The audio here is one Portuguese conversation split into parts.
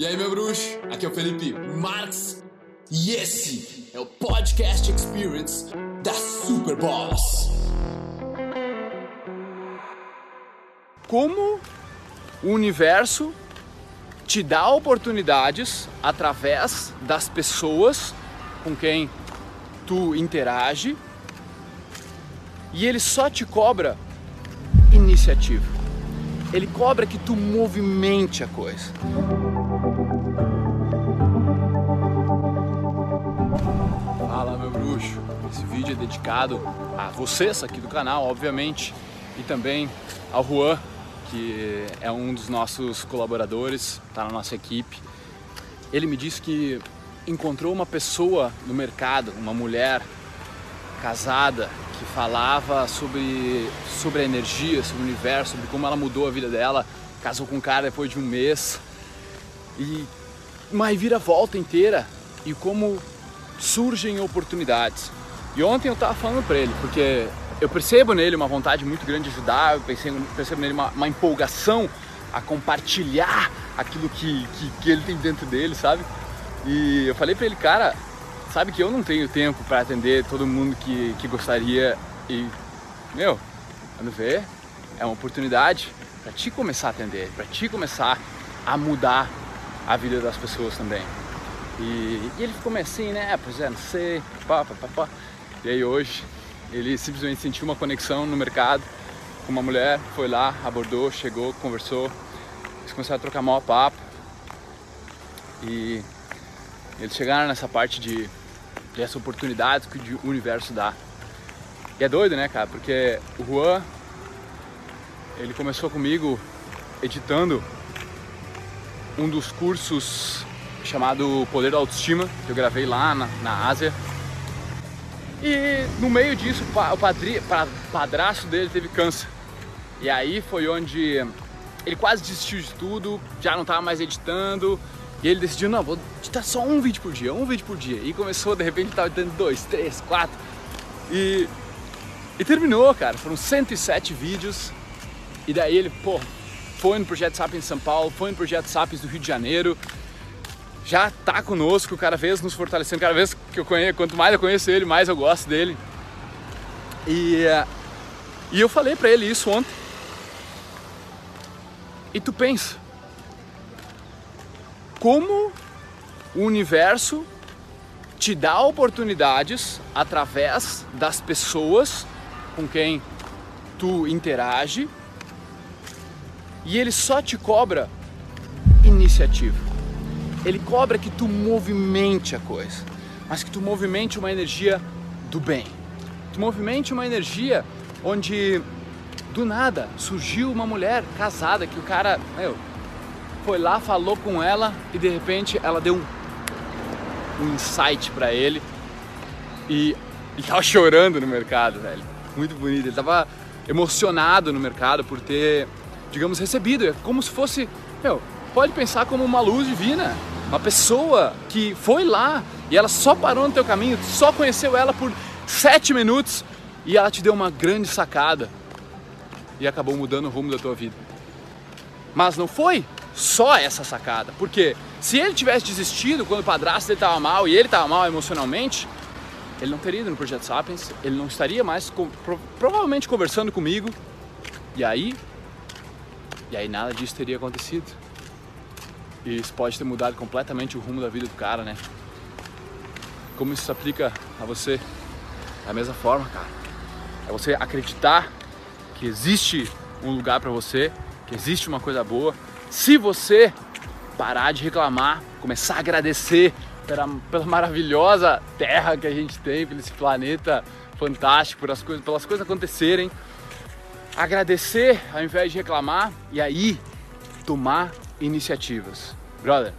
E aí, meu bruxo? Aqui é o Felipe Marx e esse é o Podcast Experience da Superboss. Como o universo te dá oportunidades através das pessoas com quem tu interage e ele só te cobra iniciativa. Ele cobra que tu movimente a coisa. Esse vídeo é dedicado a vocês aqui do canal, obviamente, e também ao Juan, que é um dos nossos colaboradores, está na nossa equipe. Ele me disse que encontrou uma pessoa no mercado, uma mulher casada, que falava sobre, sobre a energia, sobre o universo, sobre como ela mudou a vida dela, casou com um cara depois de um mês. E uma volta inteira e como surgem oportunidades. E ontem eu estava falando para ele, porque eu percebo nele uma vontade muito grande de ajudar, eu percebo, percebo nele uma, uma empolgação a compartilhar aquilo que, que, que, ele tem dentro dele, sabe? E eu falei para ele, cara, sabe que eu não tenho tempo para atender todo mundo que, que gostaria e, meu, quando vê, é uma oportunidade para ti começar a atender, para ti começar a mudar a vida das pessoas também. E, e ele ficou meio assim, né? Pois é, não sei, pá, pá, pá, pá. E aí hoje ele simplesmente sentiu uma conexão no mercado com uma mulher, foi lá, abordou, chegou, conversou, eles começaram a trocar maior papo. E eles chegaram nessa parte de, de essa oportunidade que o universo dá. E é doido, né, cara? Porque o Juan, ele começou comigo editando um dos cursos chamado Poder da Autoestima, que eu gravei lá na, na Ásia. E no meio disso, o padri, padrasto dele teve câncer. E aí foi onde ele quase desistiu de tudo, já não estava mais editando. E ele decidiu, não, vou editar só um vídeo por dia, um vídeo por dia. E começou, de repente, estava editando dois, três, quatro. E, e terminou, cara. Foram 107 vídeos. E daí ele, pô, foi no Projeto Sapiens São Paulo, foi no Projeto Sapiens do Rio de Janeiro, já tá conosco, cada vez nos fortalecendo, cada vez que eu conheço, quanto mais eu conheço ele, mais eu gosto dele. E, e eu falei para ele isso ontem. E tu pensa, como o universo te dá oportunidades através das pessoas com quem tu interage e ele só te cobra iniciativa. Ele cobra que tu movimente a coisa, mas que tu movimente uma energia do bem. Tu movimente uma energia onde do nada surgiu uma mulher casada que o cara, meu, foi lá, falou com ela e de repente ela deu um, um insight para ele e, e tava chorando no mercado, velho. Muito bonito. Ele tava emocionado no mercado por ter, digamos, recebido. É como se fosse, meu, pode pensar como uma luz divina. Uma pessoa que foi lá e ela só parou no teu caminho, só conheceu ela por sete minutos e ela te deu uma grande sacada e acabou mudando o rumo da tua vida. Mas não foi só essa sacada, porque se ele tivesse desistido quando o padrasto dele estava mal e ele estava mal emocionalmente, ele não teria ido no Projeto Sapiens, ele não estaria mais com, provavelmente conversando comigo, e aí, e aí nada disso teria acontecido. E isso pode ter mudado completamente o rumo da vida do cara, né? Como isso se aplica a você? Da mesma forma, cara. É você acreditar que existe um lugar para você, que existe uma coisa boa. Se você parar de reclamar, começar a agradecer pela, pela maravilhosa terra que a gente tem, pelo esse planeta fantástico, por as coisas, pelas coisas acontecerem, agradecer ao invés de reclamar e aí tomar iniciativas. Brother,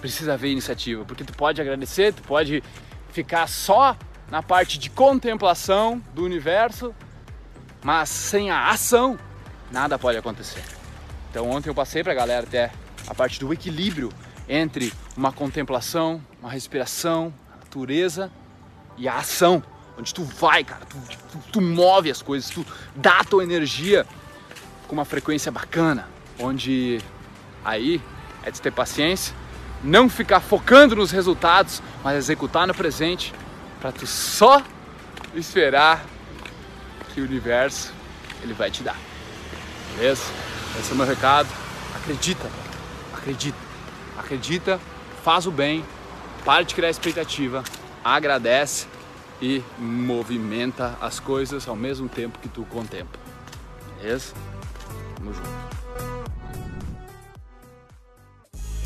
precisa haver iniciativa, porque tu pode agradecer, tu pode ficar só na parte de contemplação do universo, mas sem a ação, nada pode acontecer. Então ontem eu passei pra galera até a parte do equilíbrio entre uma contemplação, uma respiração, a natureza e a ação, onde tu vai, cara, tu, tu, tu move as coisas, tu dá a tua energia com uma frequência bacana, onde aí é de ter paciência, não ficar focando nos resultados, mas executar no presente para tu só esperar que o universo ele vai te dar. Beleza? Esse é o meu recado. Acredita, acredita, acredita, faz o bem, para de criar expectativa, agradece e movimenta as coisas ao mesmo tempo que tu contempla. Beleza? Tamo junto.